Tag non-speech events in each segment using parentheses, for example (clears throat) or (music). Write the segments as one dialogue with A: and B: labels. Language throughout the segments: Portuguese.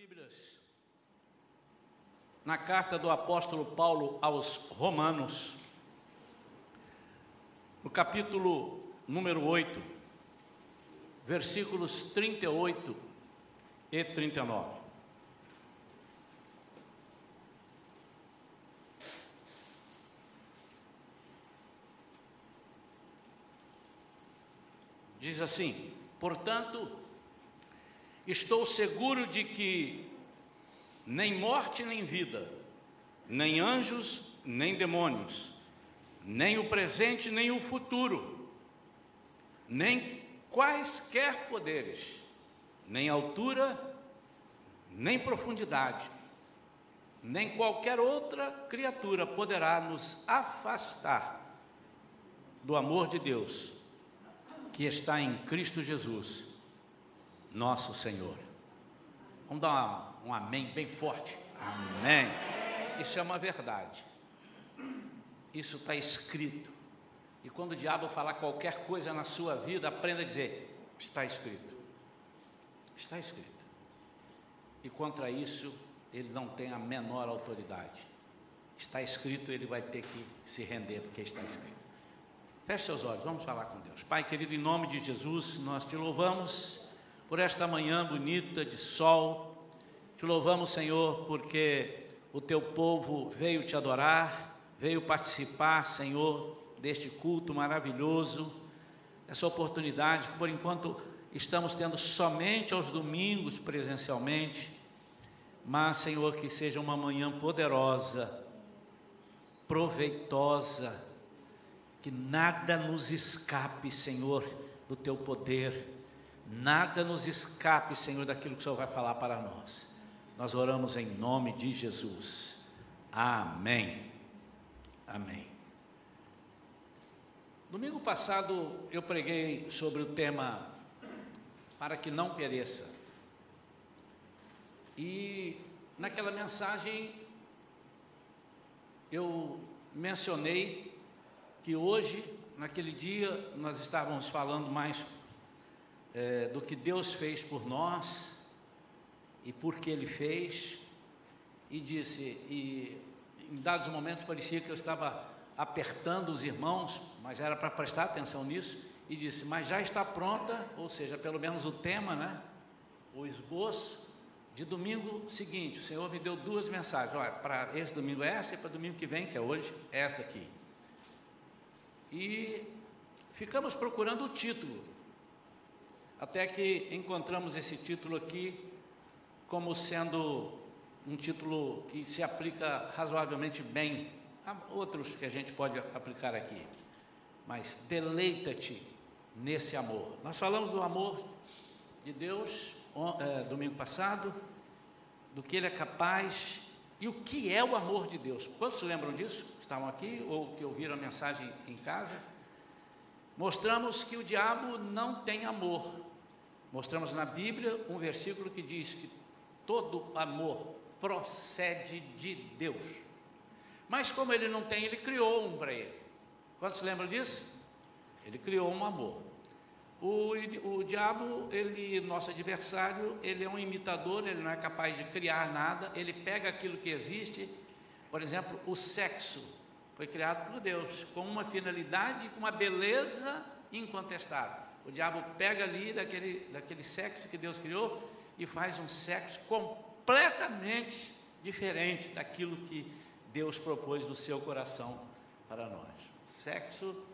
A: Bíblias, na carta do apóstolo Paulo aos Romanos, no capítulo número 8, versículos 38 e 39. Diz assim: portanto, estou seguro de que nem morte nem vida, nem anjos nem demônios, nem o presente nem o futuro, nem quaisquer poderes, nem altura, nem profundidade, nem qualquer outra criatura poderá nos afastar do amor de Deus que está em Cristo Jesus, nosso Senhor. Vamos dar um amém bem forte. Amém. Isso é uma verdade. Isso está escrito. E quando o diabo falar qualquer coisa na sua vida, aprenda a dizer: está escrito. Está escrito. E contra isso, ele não tem a menor autoridade. Está escrito, ele vai ter que se render, porque está escrito. Feche seus olhos, vamos falar com Deus. Pai querido, em nome de Jesus, nós te louvamos por esta manhã bonita de sol. Te louvamos, Senhor, porque o teu povo veio te adorar, veio participar, Senhor, deste culto maravilhoso, essa oportunidade que por enquanto estamos tendo somente aos domingos presencialmente, mas, Senhor, que seja uma manhã poderosa, proveitosa, que nada nos escape, Senhor, do teu poder, nada nos escape, Senhor, daquilo que o Senhor vai falar para nós. Nós oramos em nome de Jesus. Amém. Amém. Domingo passado eu preguei sobre o tema para que não pereça. E naquela mensagem eu mencionei que hoje, naquele dia, nós estávamos falando mais é, do que Deus fez por nós e por que Ele fez, e disse, e em dados momentos parecia que eu estava apertando os irmãos, mas era para prestar atenção nisso, e disse, mas já está pronta, ou seja, pelo menos o tema, né? O esboço de domingo seguinte. O Senhor me deu duas mensagens. Olha, para esse domingo é essa e para domingo que vem, que é hoje, essa aqui. E ficamos procurando o título, até que encontramos esse título aqui como sendo um título que se aplica razoavelmente bem a outros que a gente pode aplicar aqui. Mas deleita-te nesse amor. Nós falamos do amor de Deus é, domingo passado, do que Ele é capaz e o que é o amor de Deus. Quantos lembram disso? Estavam aqui ou que ouviram a mensagem em casa? Mostramos que o diabo não tem amor. Mostramos na Bíblia um versículo que diz que todo amor procede de Deus. Mas como ele não tem, ele criou um para ele. Quantos lembram disso? Ele criou um amor. O, o diabo, ele, nosso adversário, ele é um imitador, ele não é capaz de criar nada, ele pega aquilo que existe, por exemplo, o sexo foi criado por Deus, com uma finalidade, com uma beleza incontestável. O diabo pega ali daquele, daquele sexo que Deus criou e faz um sexo completamente diferente daquilo que Deus propôs no seu coração para nós. O sexo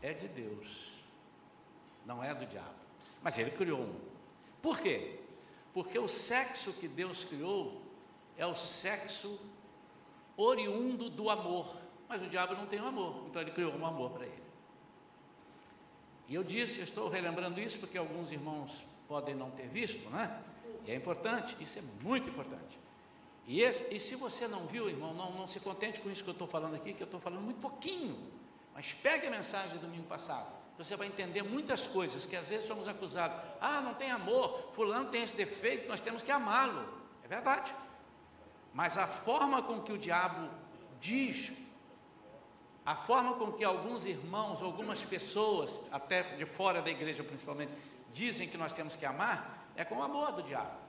A: é de Deus não é do diabo. Mas ele criou um. Por quê? Porque o sexo que Deus criou é o sexo oriundo do amor. Mas o diabo não tem um amor, então ele criou um amor para ele. E eu disse, estou relembrando isso porque alguns irmãos podem não ter visto, né? E é importante, isso é muito importante. E, esse, e se você não viu, irmão, não, não se contente com isso que eu estou falando aqui, que eu estou falando muito pouquinho. Mas pegue a mensagem do domingo passado você vai entender muitas coisas que às vezes somos acusados. Ah, não tem amor, fulano tem esse defeito, nós temos que amá-lo. É verdade. Mas a forma com que o diabo diz, a forma com que alguns irmãos, algumas pessoas, até de fora da igreja principalmente, dizem que nós temos que amar, é com o amor do diabo.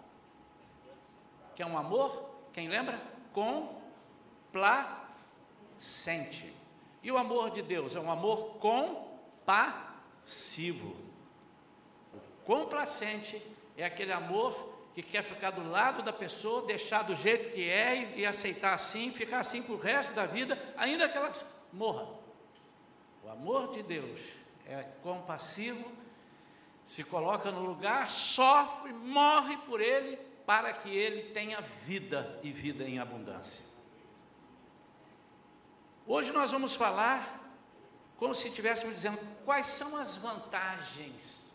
A: que é um amor, quem lembra? Complacente. E o amor de Deus é um amor compassivo. O complacente é aquele amor que quer ficar do lado da pessoa, deixar do jeito que é e, e aceitar assim, ficar assim para o resto da vida, ainda que ela morra. O amor de Deus é compassivo, se coloca no lugar, sofre, morre por ele, para que ele tenha vida e vida em abundância. Hoje nós vamos falar como se estivéssemos dizendo quais são as vantagens.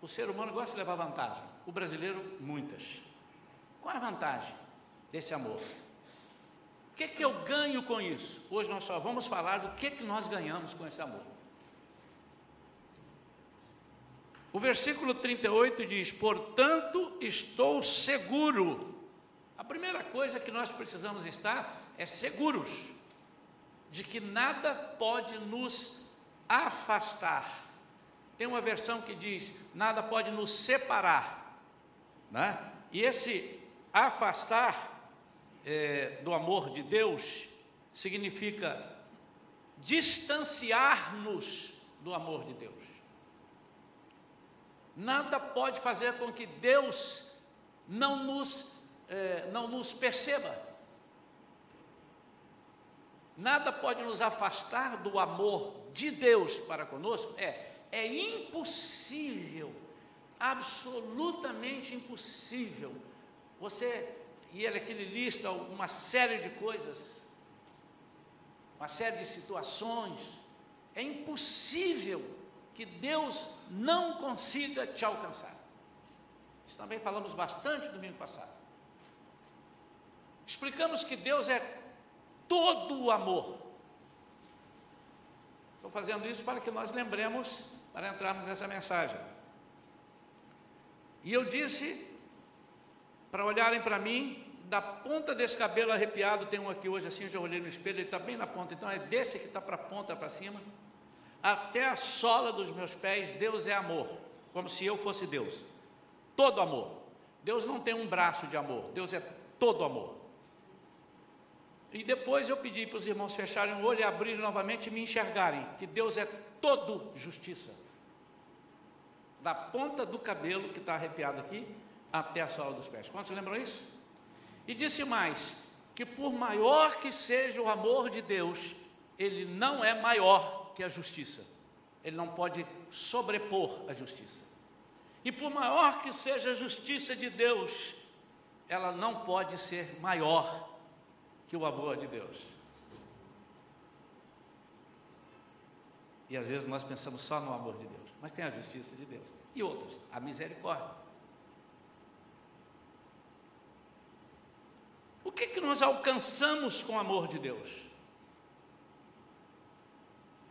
A: O ser humano gosta de levar vantagem, o brasileiro, muitas. Qual é a vantagem desse amor? Que, que eu ganho com isso? Hoje nós só vamos falar do que, que nós ganhamos com esse amor. O versículo 38 diz: Portanto, estou seguro. A primeira coisa que nós precisamos estar é seguros de que nada pode nos afastar. Tem uma versão que diz: nada pode nos separar. Né? E esse afastar é, do amor de Deus significa distanciar-nos do amor de Deus. Nada pode fazer com que Deus não nos, eh, não nos perceba. Nada pode nos afastar do amor de Deus para conosco. É, é impossível, absolutamente impossível. Você, e ele aqui lista uma série de coisas, uma série de situações. É impossível que Deus não consiga te alcançar. Isso também falamos bastante domingo passado. Explicamos que Deus é todo o amor. Estou fazendo isso para que nós lembremos, para entrarmos nessa mensagem. E eu disse para olharem para mim, da ponta desse cabelo arrepiado, tem um aqui hoje assim, eu já olhei no espelho, ele está bem na ponta, então é desse que está para a ponta para cima até a sola dos meus pés, Deus é amor, como se eu fosse Deus. Todo amor. Deus não tem um braço de amor, Deus é todo amor. E depois eu pedi para os irmãos fecharem o olho e abrirem novamente e me enxergarem, que Deus é todo justiça. Da ponta do cabelo que está arrepiado aqui até a sola dos pés. Quantos lembram isso? E disse mais: que por maior que seja o amor de Deus, ele não é maior que a justiça. Ele não pode sobrepor a justiça. E por maior que seja a justiça de Deus, ela não pode ser maior que o amor de Deus. E às vezes nós pensamos só no amor de Deus, mas tem a justiça de Deus. E outras, a misericórdia. O que, que nós alcançamos com o amor de Deus?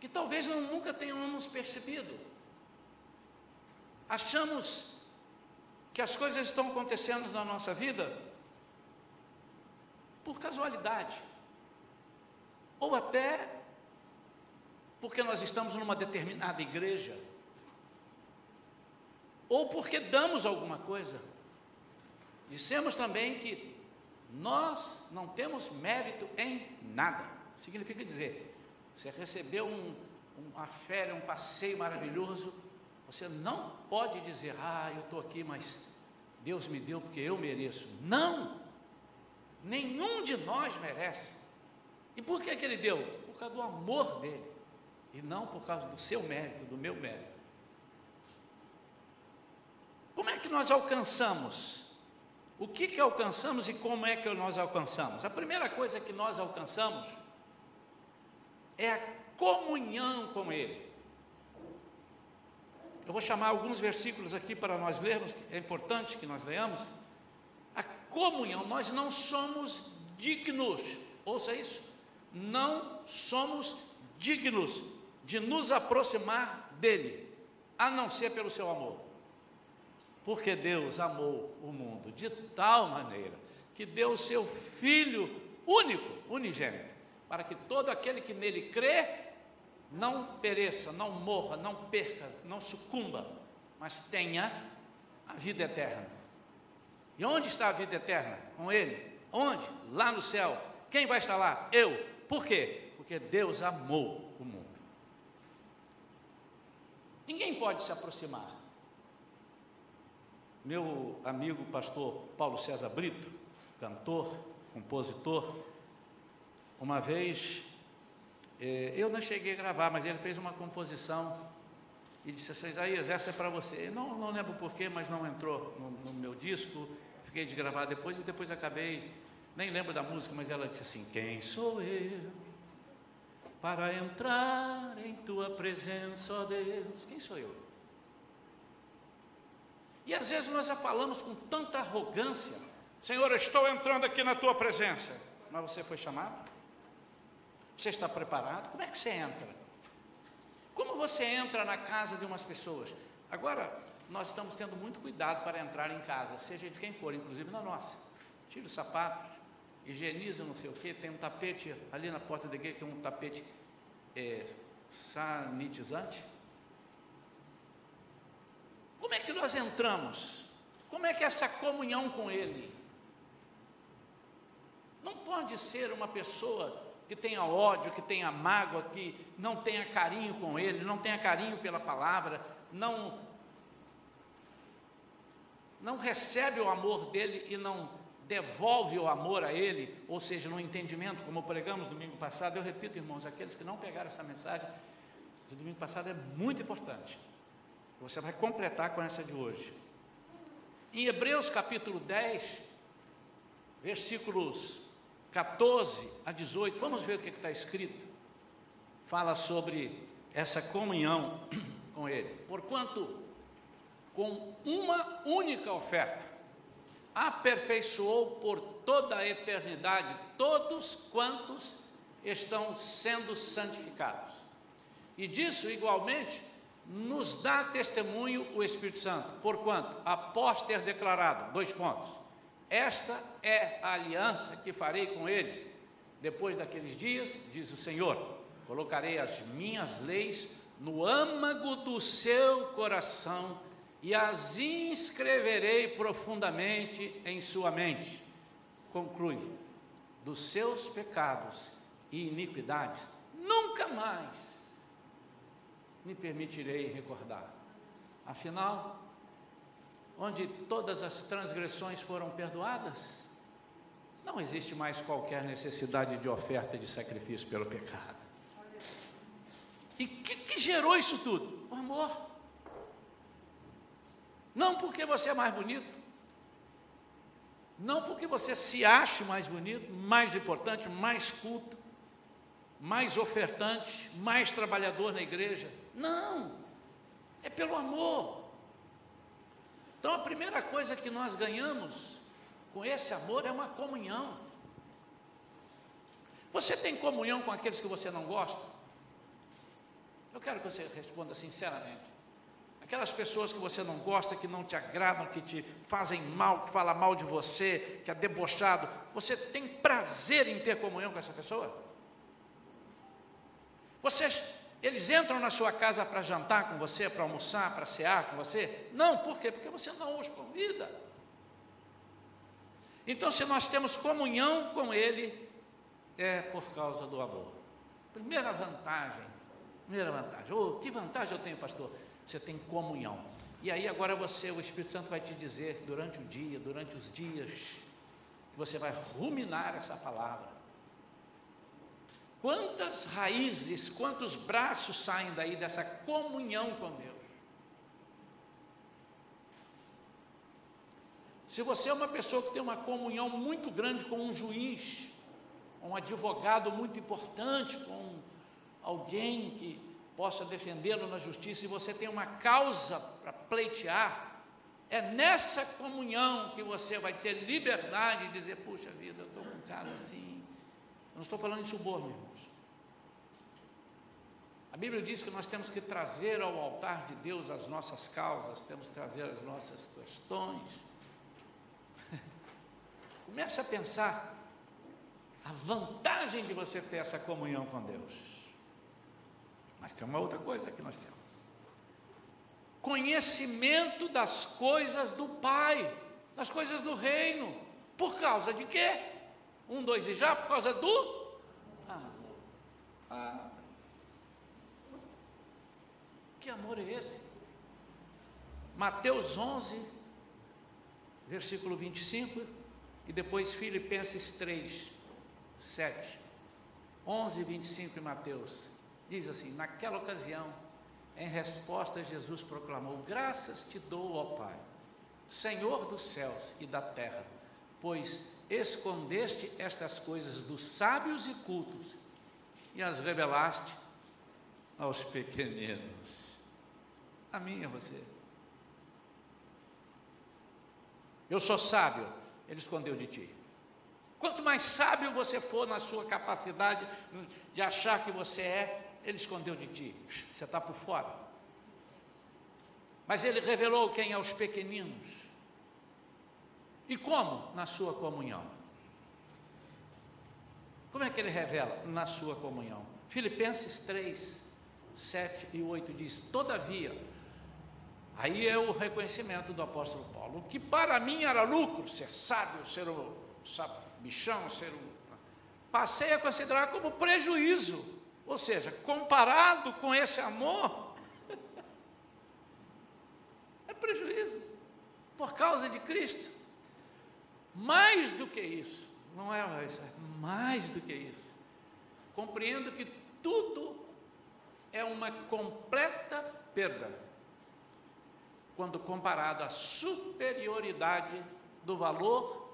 A: que talvez não, nunca tenhamos percebido. Achamos que as coisas estão acontecendo na nossa vida por casualidade, ou até porque nós estamos numa determinada igreja, ou porque damos alguma coisa. Dissemos também que nós não temos mérito em nada. Significa dizer, você recebeu um, uma férias, um passeio maravilhoso, você não pode dizer, ah, eu estou aqui, mas Deus me deu porque eu mereço. Não! Nenhum de nós merece. E por que, que ele deu? Por causa do amor dele, e não por causa do seu mérito, do meu mérito. Como é que nós alcançamos? O que, que alcançamos e como é que nós alcançamos? A primeira coisa que nós alcançamos é a comunhão com Ele. Eu vou chamar alguns versículos aqui para nós lermos, é importante que nós leamos. A comunhão, nós não somos dignos, ouça isso, não somos dignos de nos aproximar dEle, a não ser pelo seu amor. Porque Deus amou o mundo de tal maneira que deu o seu Filho único, unigênito para que todo aquele que nele crê não pereça, não morra, não perca, não sucumba, mas tenha a vida eterna. E onde está a vida eterna? Com Ele. Onde? Lá no céu. Quem vai estar lá? Eu. Por quê? Porque Deus amou o mundo. Ninguém pode se aproximar. Meu amigo pastor Paulo César Brito, cantor, compositor, uma vez, eh, eu não cheguei a gravar, mas ele fez uma composição e disse assim, Isaías, essa é para você. Não, não lembro porquê, mas não entrou no, no meu disco, fiquei de gravar depois e depois acabei, nem lembro da música, mas ela disse assim, quem sou eu para entrar em tua presença, ó Deus? Quem sou eu? E às vezes nós já falamos com tanta arrogância, Senhor, eu estou entrando aqui na tua presença, mas você foi chamado? Você está preparado? Como é que você entra? Como você entra na casa de umas pessoas? Agora, nós estamos tendo muito cuidado para entrar em casa, seja de quem for, inclusive na nossa. Tira os sapatos, higieniza não sei o que, tem um tapete ali na porta da igreja, tem um tapete é, sanitizante. Como é que nós entramos? Como é que é essa comunhão com Ele? Não pode ser uma pessoa que tenha ódio, que tenha mágoa, que não tenha carinho com ele, não tenha carinho pela palavra, não não recebe o amor dele e não devolve o amor a ele, ou seja, no entendimento, como pregamos domingo passado, eu repito, irmãos, aqueles que não pegaram essa mensagem do domingo passado é muito importante. Você vai completar com essa de hoje. Em Hebreus capítulo 10, versículos 14 a 18, vamos ver o que está escrito. Fala sobre essa comunhão (clears throat) com Ele. Porquanto, com uma única oferta, aperfeiçoou por toda a eternidade todos quantos estão sendo santificados. E disso, igualmente, nos dá testemunho o Espírito Santo, porquanto, após ter declarado, dois pontos, esta é a aliança que farei com eles. Depois daqueles dias, diz o Senhor: colocarei as minhas leis no âmago do seu coração e as inscreverei profundamente em sua mente. Conclui: dos seus pecados e iniquidades, nunca mais me permitirei recordar. Afinal, onde todas as transgressões foram perdoadas, não existe mais qualquer necessidade de oferta de sacrifício pelo pecado. E o que, que gerou isso tudo? O amor. Não porque você é mais bonito, não porque você se ache mais bonito, mais importante, mais culto, mais ofertante, mais trabalhador na igreja. Não, é pelo amor. Então a primeira coisa que nós ganhamos com esse amor é uma comunhão. Você tem comunhão com aqueles que você não gosta? Eu quero que você responda sinceramente. Aquelas pessoas que você não gosta, que não te agradam, que te fazem mal, que falam mal de você, que é debochado, você tem prazer em ter comunhão com essa pessoa? Você eles entram na sua casa para jantar com você, para almoçar, para cear com você? Não, por quê? Porque você não os convida. Então, se nós temos comunhão com Ele, é por causa do amor. Primeira vantagem, primeira vantagem. Oh, que vantagem eu tenho, pastor? Você tem comunhão. E aí agora você, o Espírito Santo vai te dizer durante o dia, durante os dias, que você vai ruminar essa palavra. Quantas raízes, quantos braços saem daí dessa comunhão com Deus? Se você é uma pessoa que tem uma comunhão muito grande com um juiz, um advogado muito importante, com alguém que possa defendê-lo na justiça, e você tem uma causa para pleitear, é nessa comunhão que você vai ter liberdade de dizer: puxa vida, eu estou com um caso assim. Eu não estou falando de suborno, a Bíblia diz que nós temos que trazer ao altar de Deus as nossas causas, temos que trazer as nossas questões. (laughs) Comece a pensar a vantagem de você ter essa comunhão com Deus. Mas tem uma outra coisa que nós temos: conhecimento das coisas do Pai. nas coisas do reino. Por causa de quê? Um, dois e já, por causa do amor. Ah. Que amor é esse? Mateus 11, versículo 25, e depois Filipenses 3, 7. 11, 25 em Mateus. Diz assim: Naquela ocasião, em resposta, Jesus proclamou: Graças te dou, ó Pai, Senhor dos céus e da terra, pois escondeste estas coisas dos sábios e cultos e as revelaste aos pequeninos. A mim e a você. Eu sou sábio, ele escondeu de ti. Quanto mais sábio você for na sua capacidade de achar que você é, ele escondeu de ti. Você está por fora. Mas ele revelou quem é os pequeninos. E como? Na sua comunhão. Como é que ele revela? Na sua comunhão. Filipenses 3, 7 e 8 diz: Todavia, aí é o reconhecimento do apóstolo Paulo, o que para mim era lucro, ser sábio, ser o bichão, ser o. Passei a considerar como prejuízo ou seja, comparado com esse amor, (laughs) é prejuízo por causa de Cristo. Mais do que isso, não é mais do que isso. Compreendo que tudo é uma completa perda quando comparado à superioridade do valor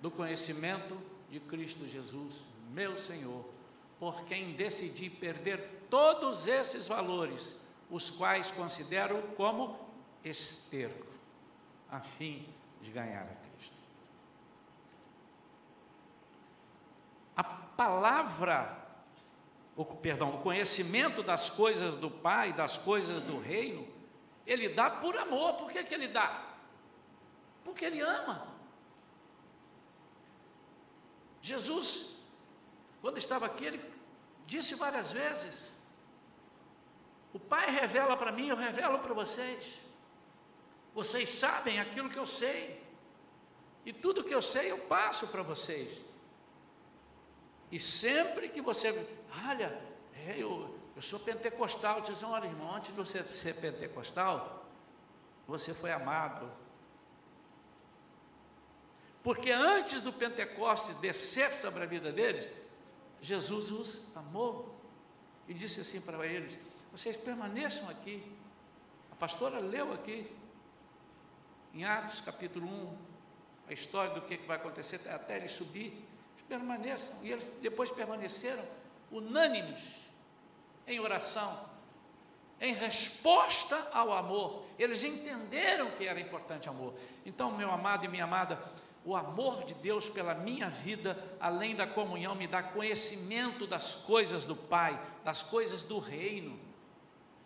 A: do conhecimento de Cristo Jesus, meu Senhor por quem decidi perder todos esses valores, os quais considero como esterco, a fim de ganhar a Cristo. A palavra, o, perdão, o conhecimento das coisas do Pai, das coisas do reino, ele dá por amor. Por que, que ele dá? Porque ele ama. Jesus quando estava aqui, ele disse várias vezes: O Pai revela para mim, eu revelo para vocês. Vocês sabem aquilo que eu sei, e tudo que eu sei eu passo para vocês. E sempre que você, olha, é, eu, eu sou pentecostal, diz, olha irmão, antes de você ser pentecostal, você foi amado. Porque antes do Pentecostes descer sobre a vida deles, Jesus os amou e disse assim para eles: Vocês permaneçam aqui. A pastora leu aqui, em Atos capítulo 1, a história do que vai acontecer até ele subir. Permaneçam. E eles depois permaneceram unânimes em oração, em resposta ao amor. Eles entenderam que era importante amor. Então, meu amado e minha amada, o amor de Deus pela minha vida, além da comunhão, me dá conhecimento das coisas do Pai, das coisas do reino.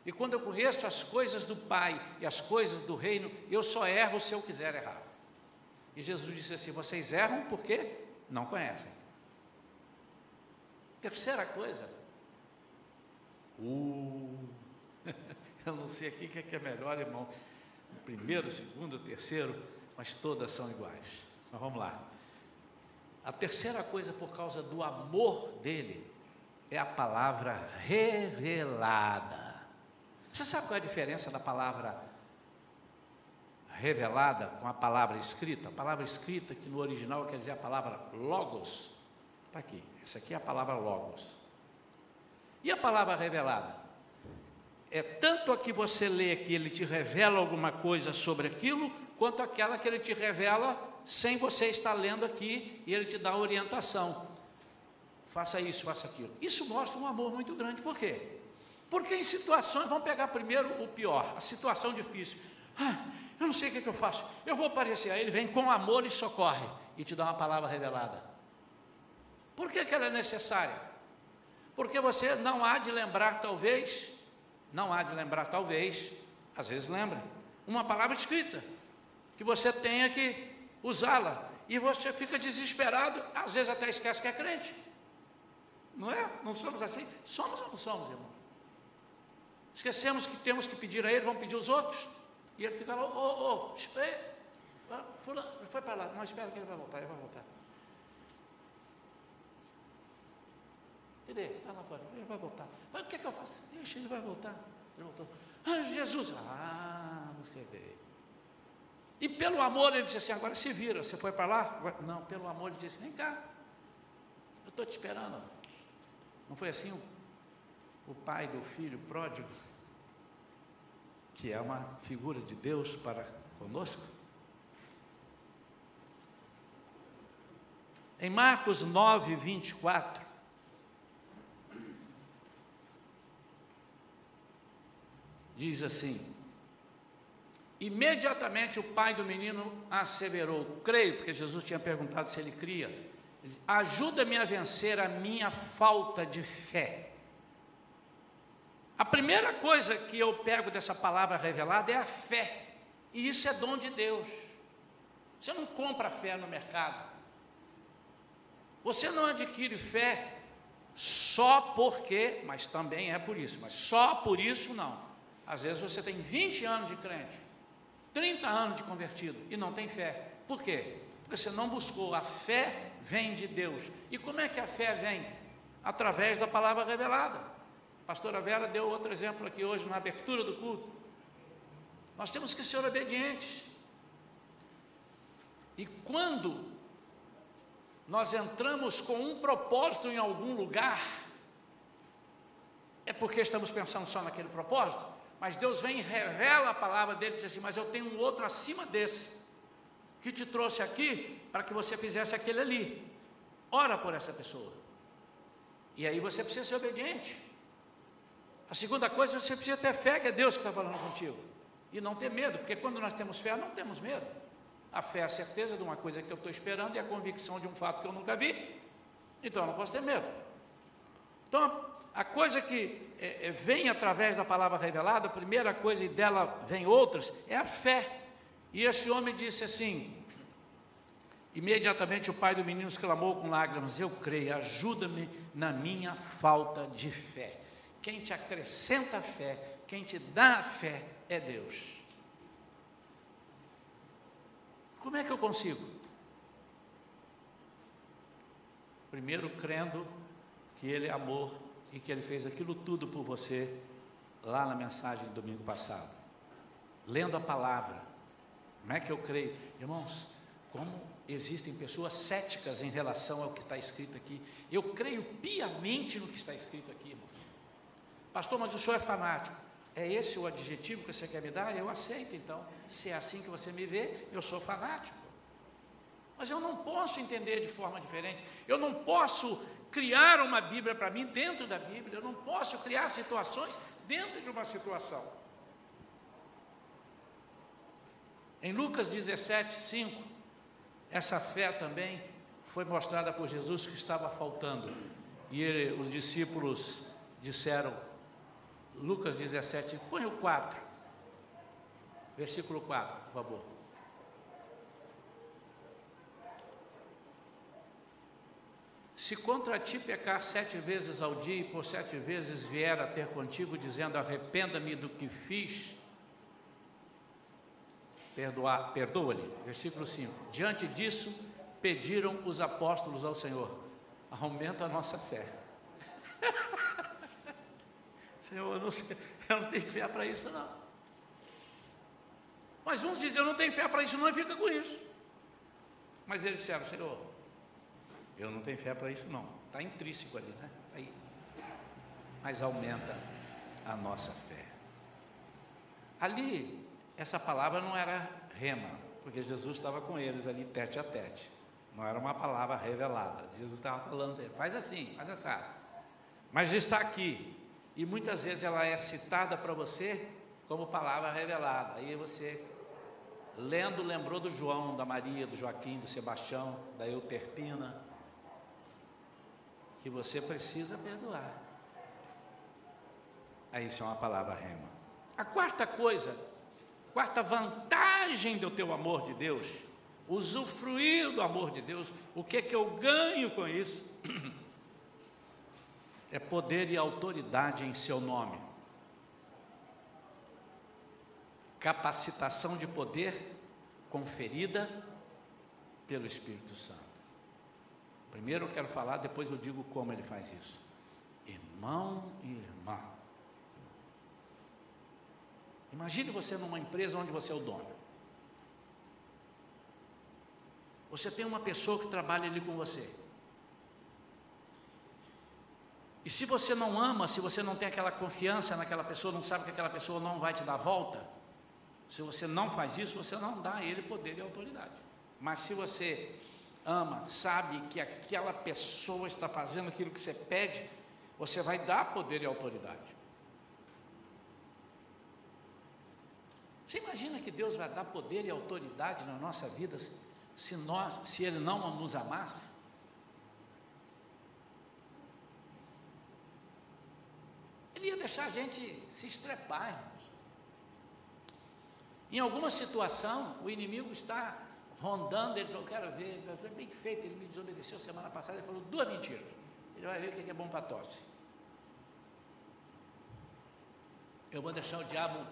A: E quando eu conheço as coisas do Pai e as coisas do reino, eu só erro se eu quiser errar. E Jesus disse assim: vocês erram porque não conhecem. Terceira coisa, uh, (laughs) eu não sei aqui o que é, é melhor, irmão. Primeiro, segundo, terceiro, mas todas são iguais. Mas vamos lá. A terceira coisa, por causa do amor dele, é a palavra revelada. Você sabe qual é a diferença da palavra revelada com a palavra escrita? A palavra escrita, que no original quer dizer a palavra logos, está aqui. Essa aqui é a palavra logos. E a palavra revelada? É tanto a que você lê que ele te revela alguma coisa sobre aquilo, quanto aquela que ele te revela sem você estar lendo aqui e ele te dá orientação. Faça isso, faça aquilo. Isso mostra um amor muito grande. Por quê? Porque em situações, vamos pegar primeiro o pior, a situação difícil. Ah, eu não sei o que, é que eu faço. Eu vou aparecer. Aí ele vem com amor e socorre e te dá uma palavra revelada. Por que, que ela é necessária? Porque você não há de lembrar, talvez, não há de lembrar, talvez, às vezes lembra, uma palavra escrita, que você tenha que usá-la. E você fica desesperado, às vezes até esquece que é crente. Não é? Não somos assim? Somos ou não somos, irmão? Esquecemos que temos que pedir a Ele, vamos pedir os outros. E ele ficava, ô, ô, ô, fulano, foi para lá, não, espera que ele vai voltar, ele vai voltar. Cadê? Está lá fora, ele vai voltar. Mas o que, é que eu faço? Deixa, ele vai voltar. Ele voltou. Ah, Jesus, ah, você veio. E pelo amor ele disse assim, agora se vira, você foi para lá? Não, pelo amor ele disse, vem cá, eu estou te esperando. Não foi assim o, o pai do filho pródigo, que é uma figura de Deus para conosco? Em Marcos 9, 24, diz assim: Imediatamente o pai do menino asseverou: Creio, porque Jesus tinha perguntado se ele cria. Ajuda-me a vencer a minha falta de fé. A primeira coisa que eu pego dessa palavra revelada é a fé, e isso é dom de Deus. Você não compra fé no mercado, você não adquire fé só porque, mas também é por isso, mas só por isso não. Às vezes você tem 20 anos de crente, 30 anos de convertido e não tem fé. Por quê? Porque você não buscou. A fé vem de Deus. E como é que a fé vem? Através da palavra revelada. A pastora Vera deu outro exemplo aqui hoje na abertura do culto. Nós temos que ser obedientes. E quando nós entramos com um propósito em algum lugar, é porque estamos pensando só naquele propósito? Mas Deus vem e revela a palavra dele e diz assim: Mas eu tenho um outro acima desse, que te trouxe aqui para que você fizesse aquele ali. Ora por essa pessoa. E aí você precisa ser obediente. A segunda coisa, você precisa ter fé que é Deus que está falando contigo. E não ter medo, porque quando nós temos fé, não temos medo. A fé é a certeza de uma coisa que eu estou esperando e a convicção de um fato que eu nunca vi. Então eu não posso ter medo. Então, a coisa que é, é, vem através da palavra revelada, a primeira coisa e dela vem outras, é a fé. E esse homem disse assim: imediatamente o pai do menino exclamou com lágrimas: Eu creio, ajuda-me na minha falta de fé. Quem te acrescenta a fé, quem te dá a fé é Deus. Como é que eu consigo? Primeiro, crendo que Ele é amor e que Ele fez aquilo tudo por você lá na mensagem do domingo passado. Lendo a palavra, como é que eu creio? Irmãos, como existem pessoas céticas em relação ao que está escrito aqui. Eu creio piamente no que está escrito aqui, irmão. Pastor, mas o senhor é fanático. É esse o adjetivo que você quer me dar? Eu aceito então. Se é assim que você me vê, eu sou fanático. Mas eu não posso entender de forma diferente. Eu não posso criar uma Bíblia para mim dentro da Bíblia, eu não posso criar situações dentro de uma situação. Em Lucas 17, 5, essa fé também foi mostrada por Jesus que estava faltando. E ele, os discípulos disseram, Lucas 17, põe o 4, versículo 4, por favor. Se contra ti pecar sete vezes ao dia e por sete vezes vier a ter contigo, dizendo: Arrependa-me do que fiz, perdoa-lhe. Versículo 5: Diante disso, pediram os apóstolos ao Senhor: Aumenta a nossa fé. (laughs) Senhor, eu não, sei, eu não tenho fé para isso, não. Mas uns dizem: Eu não tenho fé para isso, não, e fica com isso. Mas eles disseram: Senhor, eu não tenho fé para isso, não. Está intrínseco ali, né? Aí. Mas aumenta a nossa fé. Ali, essa palavra não era rema, porque Jesus estava com eles ali tete a tete. Não era uma palavra revelada. Jesus estava falando, faz assim, faz assim. Mas está aqui. E muitas vezes ela é citada para você como palavra revelada. Aí você, lendo, lembrou do João, da Maria, do Joaquim, do Sebastião, da Euterpina que você precisa perdoar. Aí isso é uma palavra rema. A quarta coisa, quarta vantagem do teu amor de Deus, usufruir do amor de Deus, o que é que eu ganho com isso? (clears throat) É poder e autoridade em seu nome. capacitação de poder conferida pelo Espírito Santo. Primeiro eu quero falar, depois eu digo como ele faz isso. Irmão e irmã. Imagine você numa empresa onde você é o dono. Você tem uma pessoa que trabalha ali com você. E se você não ama, se você não tem aquela confiança naquela pessoa, não sabe que aquela pessoa não vai te dar volta, se você não faz isso, você não dá a ele poder e autoridade. Mas se você ama, sabe que aquela pessoa está fazendo aquilo que você pede, você vai dar poder e autoridade. Você imagina que Deus vai dar poder e autoridade na nossa vida se nós, se Ele não nos amasse? Ele ia deixar a gente se estrepar, irmãos. Em alguma situação, o inimigo está rondando, ele falou, quero ver, bem feito, ele me desobedeceu semana passada, ele falou duas mentiras. Ele vai ver o que é bom para tosse. Eu vou deixar o diabo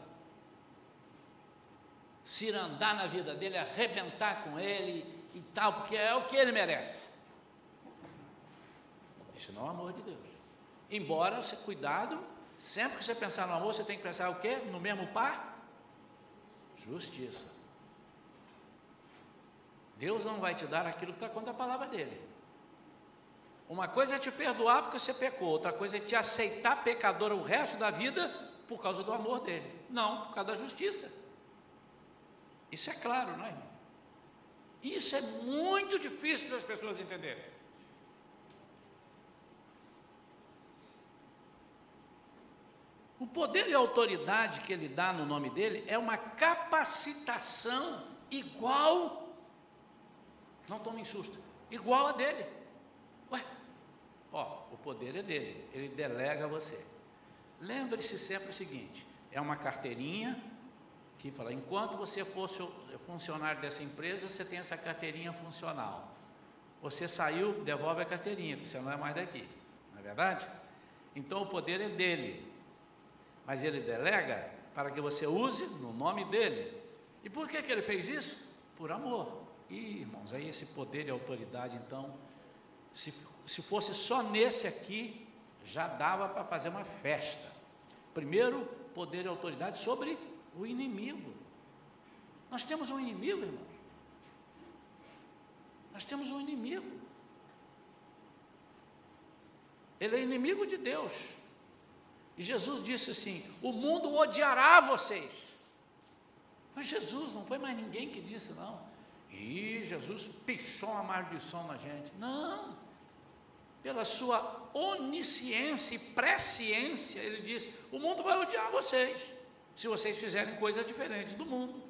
A: cirandar na vida dele, arrebentar com ele e tal, porque é o que ele merece. Isso não é o amor de Deus. Embora, você cuidado, Sempre que você pensar no amor, você tem que pensar o quê? No mesmo par? Justiça. Deus não vai te dar aquilo que está contra a palavra dele. Uma coisa é te perdoar porque você pecou, outra coisa é te aceitar pecador o resto da vida por causa do amor dele. Não, por causa da justiça. Isso é claro, não é? Isso é muito difícil das pessoas entenderem. O poder e a autoridade que ele dá no nome dele é uma capacitação igual, não tome susto, igual a dele. Ué, ó, o poder é dele, ele delega a você. Lembre-se sempre o seguinte: é uma carteirinha que fala, enquanto você fosse funcionário dessa empresa, você tem essa carteirinha funcional. Você saiu, devolve a carteirinha, porque você não é mais daqui, não é verdade? Então o poder é dele, mas ele delega para que você use no nome dele. E por que, que ele fez isso? Por amor. E, irmãos, aí esse poder e autoridade, então, se, se fosse só nesse aqui, já dava para fazer uma festa. Primeiro, poder e autoridade sobre o inimigo. Nós temos um inimigo, irmãos. Nós temos um inimigo. Ele é inimigo de Deus. E Jesus disse assim: O mundo odiará vocês. Mas Jesus, não foi mais ninguém que disse, não. E Jesus pichou uma maldição na gente. Não. Pela sua onisciência e presciência, ele disse: O mundo vai odiar vocês, se vocês fizerem coisas diferentes do mundo.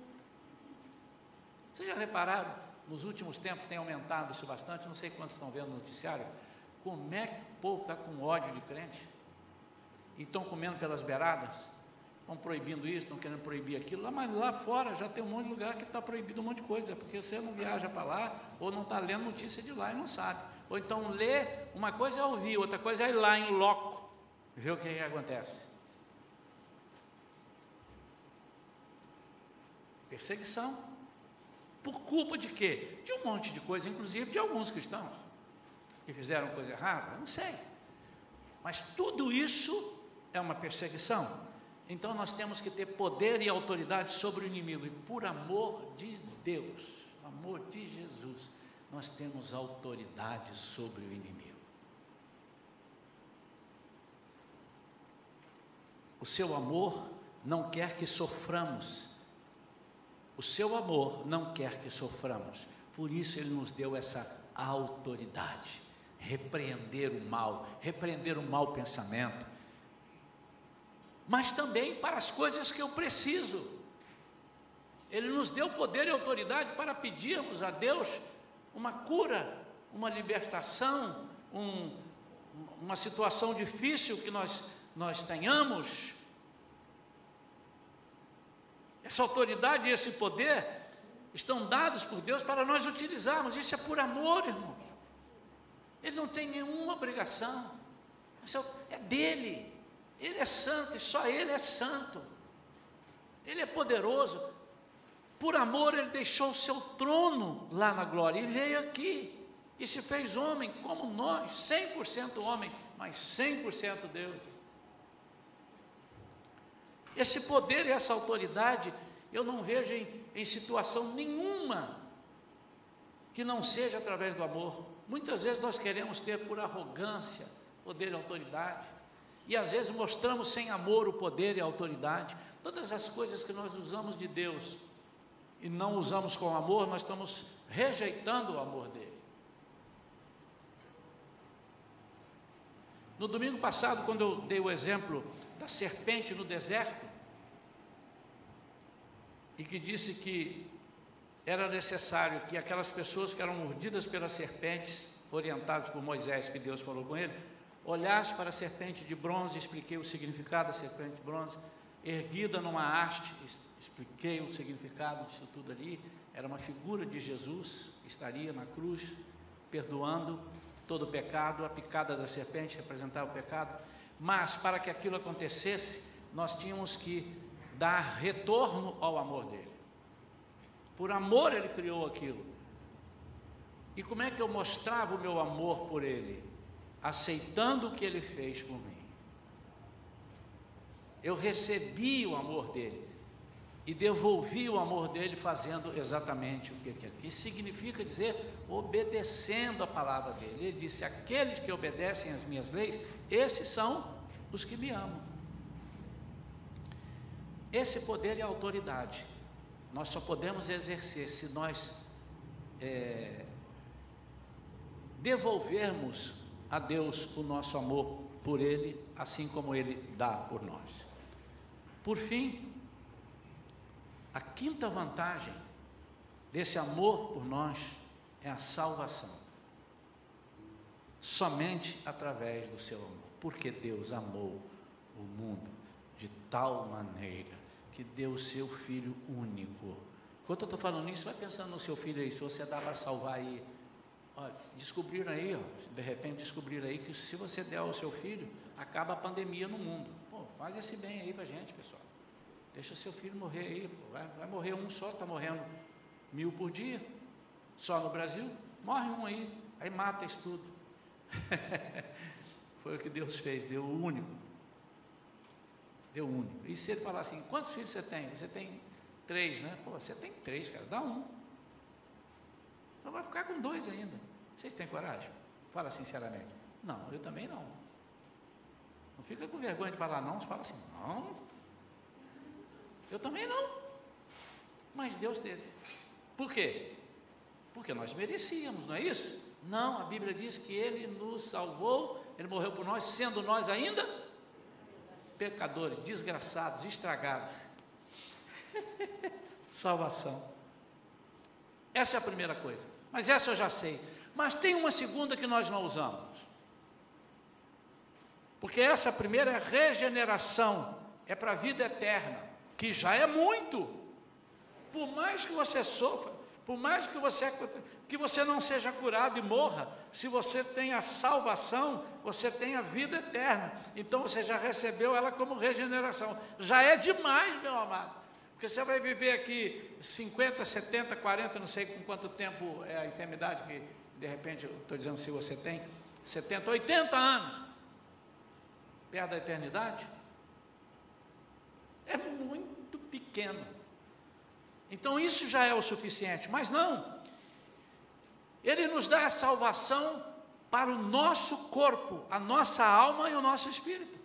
A: Vocês já repararam? Nos últimos tempos tem aumentado isso bastante, não sei quantos estão vendo no noticiário. Como é que o povo está com ódio de crente? e estão comendo pelas beiradas, estão proibindo isso, estão querendo proibir aquilo, lá, mas lá fora já tem um monte de lugar que está proibido um monte de coisa, porque você não viaja para lá, ou não está lendo notícia de lá e não sabe. Ou então lê, uma coisa é ouvir, outra coisa é ir lá em loco, ver o que, que acontece. Perseguição. Por culpa de quê? De um monte de coisa, inclusive de alguns cristãos que fizeram coisa errada, não sei. Mas tudo isso é uma perseguição. Então nós temos que ter poder e autoridade sobre o inimigo, e por amor de Deus, amor de Jesus, nós temos autoridade sobre o inimigo. O seu amor não quer que soframos. O seu amor não quer que soframos. Por isso ele nos deu essa autoridade. Repreender o mal, repreender o mau pensamento, mas também para as coisas que eu preciso. Ele nos deu poder e autoridade para pedirmos a Deus uma cura, uma libertação, um, uma situação difícil que nós, nós tenhamos. Essa autoridade e esse poder estão dados por Deus para nós utilizarmos. Isso é por amor, irmão. Ele não tem nenhuma obrigação. É, é dele. Ele é santo e só Ele é santo. Ele é poderoso. Por amor, ele deixou o seu trono lá na glória e veio aqui e se fez homem como nós, 100% homem, mas 100% Deus. Esse poder e essa autoridade eu não vejo em, em situação nenhuma que não seja através do amor. Muitas vezes nós queremos ter por arrogância poder e autoridade, e às vezes mostramos sem amor o poder e a autoridade. Todas as coisas que nós usamos de Deus e não usamos com amor, nós estamos rejeitando o amor dele. No domingo passado, quando eu dei o exemplo da serpente no deserto, e que disse que era necessário que aquelas pessoas que eram mordidas pelas serpentes, orientadas por Moisés, que Deus falou com ele, olhassem para a serpente de bronze, expliquei o significado da serpente de bronze, erguida numa haste, expliquei o significado disso tudo ali, era uma figura de Jesus, estaria na cruz, perdoando todo o pecado, a picada da serpente representava o pecado, mas para que aquilo acontecesse, nós tínhamos que dar retorno ao amor dele. Por amor ele criou aquilo. E como é que eu mostrava o meu amor por ele? Aceitando o que ele fez por mim. Eu recebi o amor dele e devolvi o amor dele fazendo exatamente o que ele quer. Isso significa dizer obedecendo a palavra dele. Ele disse: Aqueles que obedecem às minhas leis, esses são os que me amam. Esse poder e autoridade nós só podemos exercer se nós é, devolvermos a Deus o nosso amor por Ele, assim como Ele dá por nós. Por fim, a quinta vantagem desse amor por nós é a salvação. Somente através do seu amor. Porque Deus amou o mundo de tal maneira que deu o seu filho único. Enquanto eu estou falando isso, vai pensando no seu filho aí, se você dá para salvar aí. Descobriram aí, ó, de repente descobriram aí que se você der ao seu filho, acaba a pandemia no mundo. Pô, faz esse bem aí para gente, pessoal. Deixa seu filho morrer aí, pô. Vai, vai morrer um só, está morrendo mil por dia. Só no Brasil, morre um aí, aí mata isso tudo. (laughs) Foi o que Deus fez, deu o único. Deu único. E se ele falar assim, quantos filhos você tem? Você tem três, né? Pô, você tem três, cara, dá um. Então vai ficar com dois ainda. Vocês têm coragem? Fala sinceramente. Não, eu também não. Não fica com vergonha de falar não, fala assim, não. Eu também não. Mas Deus teve. Por quê? Porque nós merecíamos, não é isso? Não, a Bíblia diz que Ele nos salvou, Ele morreu por nós, sendo nós ainda pecadores, desgraçados, estragados. (laughs) Salvação. Essa é a primeira coisa. Mas essa eu já sei. Mas tem uma segunda que nós não usamos. Porque essa primeira é regeneração, é para a vida eterna, que já é muito. Por mais que você sofra, por mais que você, que você não seja curado e morra, se você tem a salvação, você tem a vida eterna. Então você já recebeu ela como regeneração. Já é demais, meu amado. Porque você vai viver aqui 50, 70, 40, não sei com quanto tempo é a enfermidade que de repente eu estou dizendo se você tem, 70, 80 anos, perto da eternidade, é muito pequeno. Então isso já é o suficiente, mas não. Ele nos dá a salvação para o nosso corpo, a nossa alma e o nosso espírito.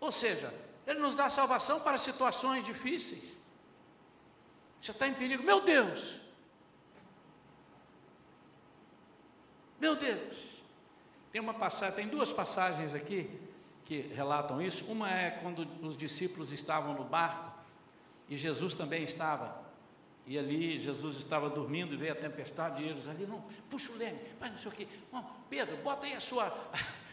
A: Ou seja, Ele nos dá salvação para situações difíceis. Você está em perigo, meu Deus! Meu Deus! Tem uma passagem, tem duas passagens aqui que relatam isso. Uma é quando os discípulos estavam no barco e Jesus também estava. E ali Jesus estava dormindo e veio a tempestade e eles ali, não, puxa o leme, vai não sei o quê. Pedro, bota aí a sua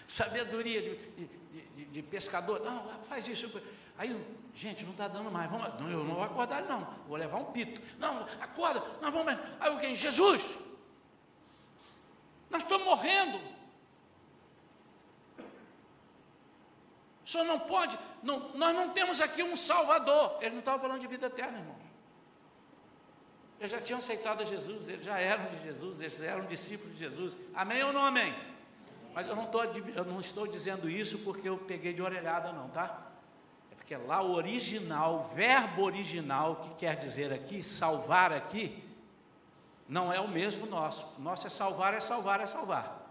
A: sabedoria de, de, de, pescador. Não, faz isso. Aí, gente, não está dando mais. Vamos, não, eu não vou acordar, não. Vou levar um pito. Não, acorda, nós vamos. Aí alguém, Jesus, nós estamos morrendo. O senhor não pode, não, nós não temos aqui um Salvador. Ele não estava falando de vida eterna, irmão. Eles já tinham aceitado Jesus, eles já eram de Jesus, eles eram discípulos de Jesus. Amém ou não amém? Mas eu não, tô, eu não estou dizendo isso porque eu peguei de orelhada, não, tá? É porque lá o original, o verbo original, que quer dizer aqui, salvar aqui, não é o mesmo nosso. O nosso é salvar, é salvar, é salvar.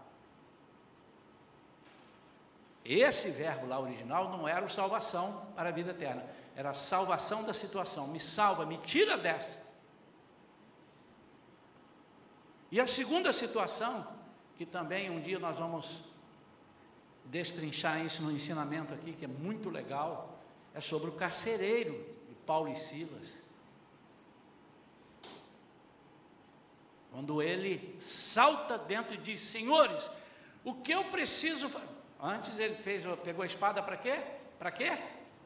A: Esse verbo lá original não era o salvação para a vida eterna, era a salvação da situação. Me salva, me tira dessa. E a segunda situação, que também um dia nós vamos destrinchar isso no ensinamento aqui, que é muito legal, é sobre o carcereiro de Paulo e Silas. Quando ele salta dentro e diz: Senhores, o que eu preciso Antes ele fez, pegou a espada para quê? Para quê?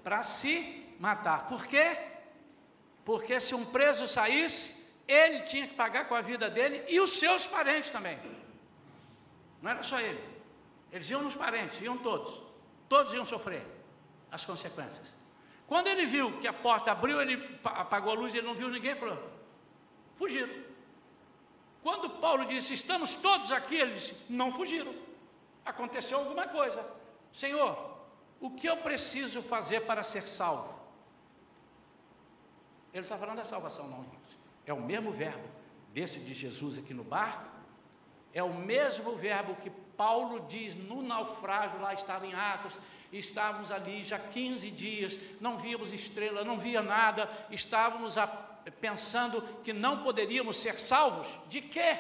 A: Para se matar. Por quê? Porque se um preso saísse, ele tinha que pagar com a vida dele e os seus parentes também. Não era só ele. Eles iam nos parentes, iam todos. Todos iam sofrer as consequências. Quando ele viu que a porta abriu, ele apagou a luz, ele não viu ninguém, falou: fugiram. Quando Paulo disse: Estamos todos aqui, ele disse: Não fugiram. Aconteceu alguma coisa. Senhor, o que eu preciso fazer para ser salvo? Ele está falando da salvação, não, irmãos. É o mesmo verbo desse de Jesus aqui no barco, é o mesmo verbo que Paulo diz no naufrágio, lá estava em Atos, estávamos ali já 15 dias, não víamos estrela, não via nada, estávamos a, pensando que não poderíamos ser salvos. De quê?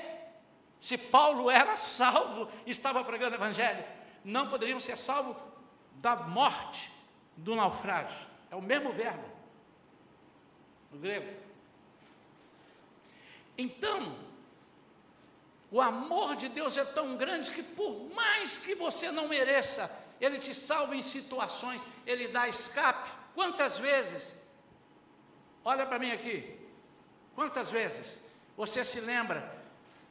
A: Se Paulo era salvo, estava pregando o Evangelho, não poderíamos ser salvos da morte, do naufrágio. É o mesmo verbo, no grego. Então, o amor de Deus é tão grande que, por mais que você não mereça, Ele te salva em situações, Ele dá escape. Quantas vezes? Olha para mim aqui. Quantas vezes você se lembra,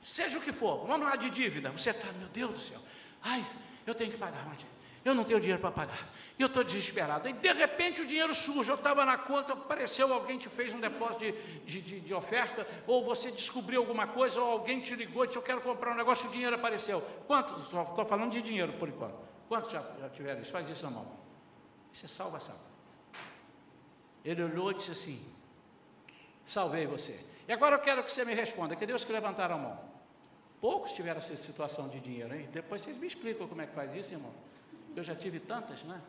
A: seja o que for, vamos lá de dívida, você está, meu Deus do céu, ai, eu tenho que pagar dívida eu não tenho dinheiro para pagar, eu estou desesperado. E de repente o dinheiro surge, eu estava na conta, apareceu alguém te fez um depósito de, de, de, de, oferta, ou você descobriu alguma coisa, ou alguém te ligou e disse: Eu quero comprar um negócio, o dinheiro apareceu. Quantos? Estou falando de dinheiro por enquanto. Quantos já, já tiveram isso? Faz isso na mão. Isso é salvação. Ele olhou e disse assim: Salvei você. E agora eu quero que você me responda: que Deus que levantaram a mão? Poucos tiveram essa situação de dinheiro, hein? Depois vocês me explicam como é que faz isso, irmão eu já tive tantas, né?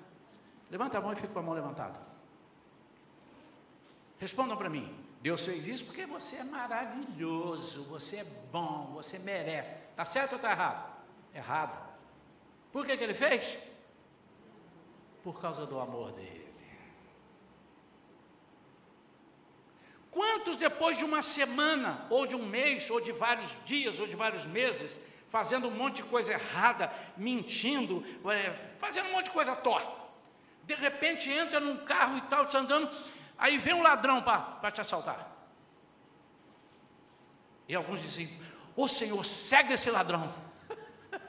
A: Levanta a mão e fica com a mão levantada. Respondam para mim. Deus fez isso porque você é maravilhoso, você é bom, você merece. Está certo ou está errado? Errado. Por que, que ele fez? Por causa do amor dele. Quantos depois de uma semana, ou de um mês, ou de vários dias, ou de vários meses, fazendo um monte de coisa errada, mentindo, é, fazendo um monte de coisa torta. De repente entra num carro e tal, está andando, aí vem um ladrão para te assaltar. E alguns dizem: Ô Senhor, segue esse ladrão. (laughs)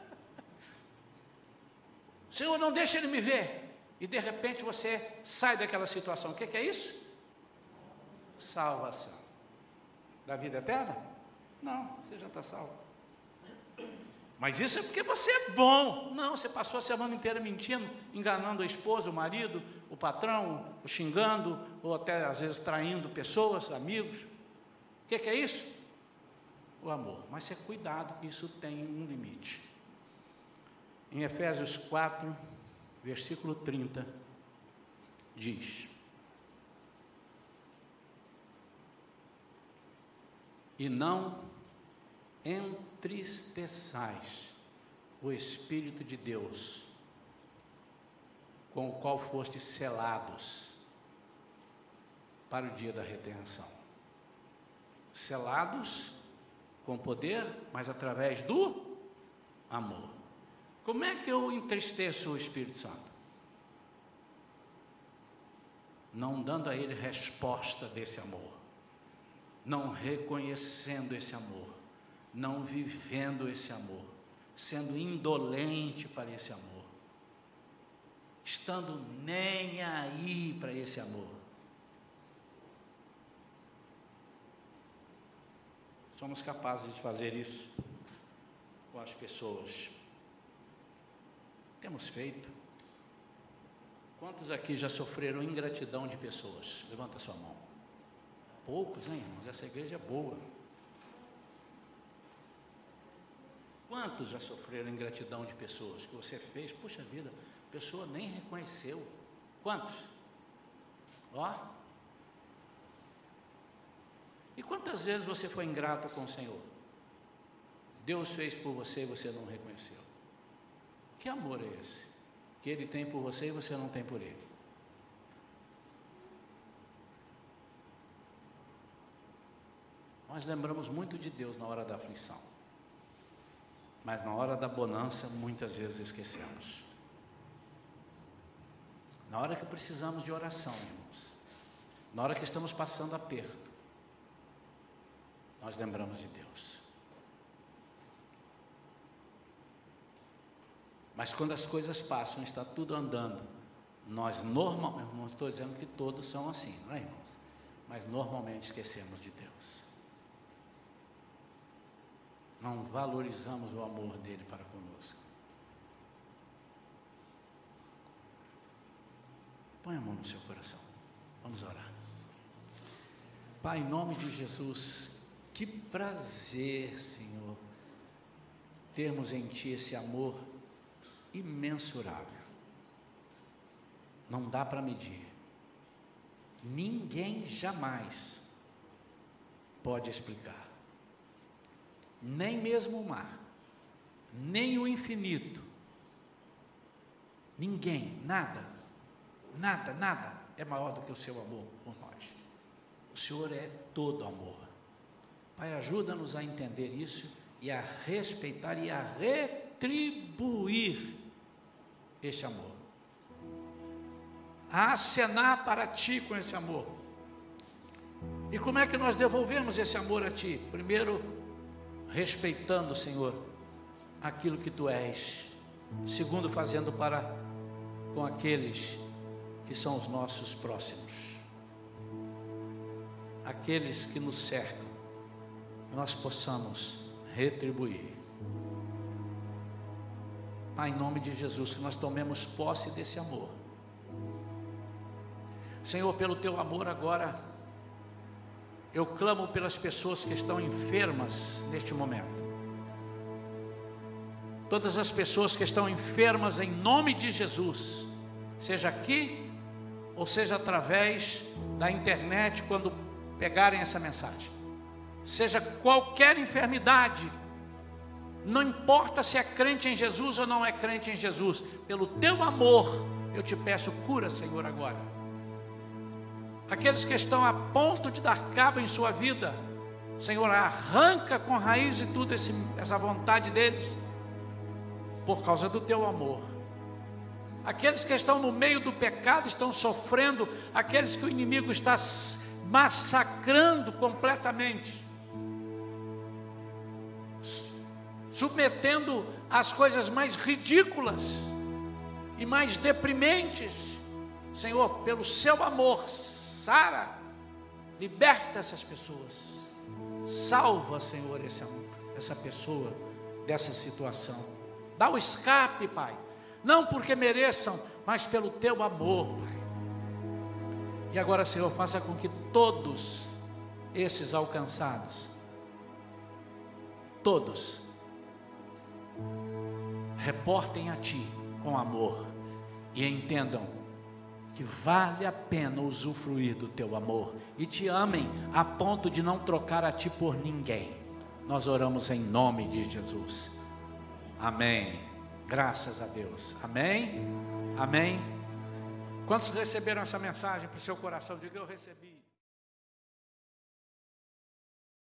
A: Senhor, não deixa ele me ver. E de repente você sai daquela situação. O que, que é isso? Salvação. Da vida eterna? Não, você já está salvo. Mas isso é porque você é bom. Não, você passou a semana inteira mentindo, enganando a esposa, o marido, o patrão, o xingando, ou até às vezes traindo pessoas, amigos. O que, que é isso? O amor. Mas você cuidado isso tem um limite. Em Efésios 4, versículo 30, diz: E não entristeçais o Espírito de Deus, com o qual fostes selados para o dia da redenção. Selados com poder, mas através do amor. Como é que eu entristeço o Espírito Santo? Não dando a ele resposta desse amor, não reconhecendo esse amor, não vivendo esse amor, sendo indolente para esse amor. estando nem aí para esse amor. Somos capazes de fazer isso com as pessoas. Temos feito. Quantos aqui já sofreram ingratidão de pessoas? Levanta sua mão. Poucos, hein, irmãos? Essa igreja é boa. Quantos já sofreram ingratidão de pessoas que você fez? Puxa vida, a pessoa nem reconheceu. Quantos? Ó. E quantas vezes você foi ingrato com o Senhor? Deus fez por você e você não reconheceu. Que amor é esse? Que Ele tem por você e você não tem por Ele. Nós lembramos muito de Deus na hora da aflição. Mas na hora da bonança, muitas vezes esquecemos. Na hora que precisamos de oração, irmãos, na hora que estamos passando aperto, nós lembramos de Deus. Mas quando as coisas passam, está tudo andando, nós normalmente, não estou dizendo que todos são assim, não é, irmãos? Mas normalmente esquecemos de Deus não valorizamos o amor dele para conosco. Põe a mão no seu coração. Vamos orar. Pai, em nome de Jesus, que prazer, Senhor, termos em Ti esse amor imensurável. Não dá para medir. Ninguém jamais pode explicar nem mesmo o mar, nem o infinito, ninguém, nada, nada, nada é maior do que o seu amor por nós. O Senhor é todo amor. Pai, ajuda-nos a entender isso e a respeitar e a retribuir este amor. A acenar para ti com esse amor. E como é que nós devolvemos esse amor a ti? Primeiro, respeitando, Senhor, aquilo que tu és. Segundo, fazendo para com aqueles que são os nossos próximos, aqueles que nos cercam, nós possamos retribuir. Pai, em nome de Jesus, que nós tomemos posse desse amor. Senhor, pelo teu amor agora, eu clamo pelas pessoas que estão enfermas neste momento. Todas as pessoas que estão enfermas em nome de Jesus, seja aqui ou seja através da internet quando pegarem essa mensagem. Seja qualquer enfermidade, não importa se é crente em Jesus ou não é crente em Jesus, pelo teu amor, eu te peço cura, Senhor, agora aqueles que estão a ponto de dar cabo em sua vida, Senhor, arranca com raiz e tudo esse, essa vontade deles, por causa do teu amor. Aqueles que estão no meio do pecado estão sofrendo, aqueles que o inimigo está massacrando completamente, submetendo às coisas mais ridículas e mais deprimentes, Senhor, pelo seu amor, Sara, liberta essas pessoas. Salva, Senhor, esse, essa pessoa dessa situação. Dá o escape, Pai. Não porque mereçam, mas pelo teu amor, Pai. E agora, Senhor, faça com que todos esses alcançados, todos, reportem a Ti com amor e entendam que vale a pena usufruir do teu amor e te amem a ponto de não trocar a ti por ninguém. Nós oramos em nome de Jesus. Amém. Graças a Deus. Amém. Amém. Quantos receberam essa mensagem para o seu coração? Diga eu recebi.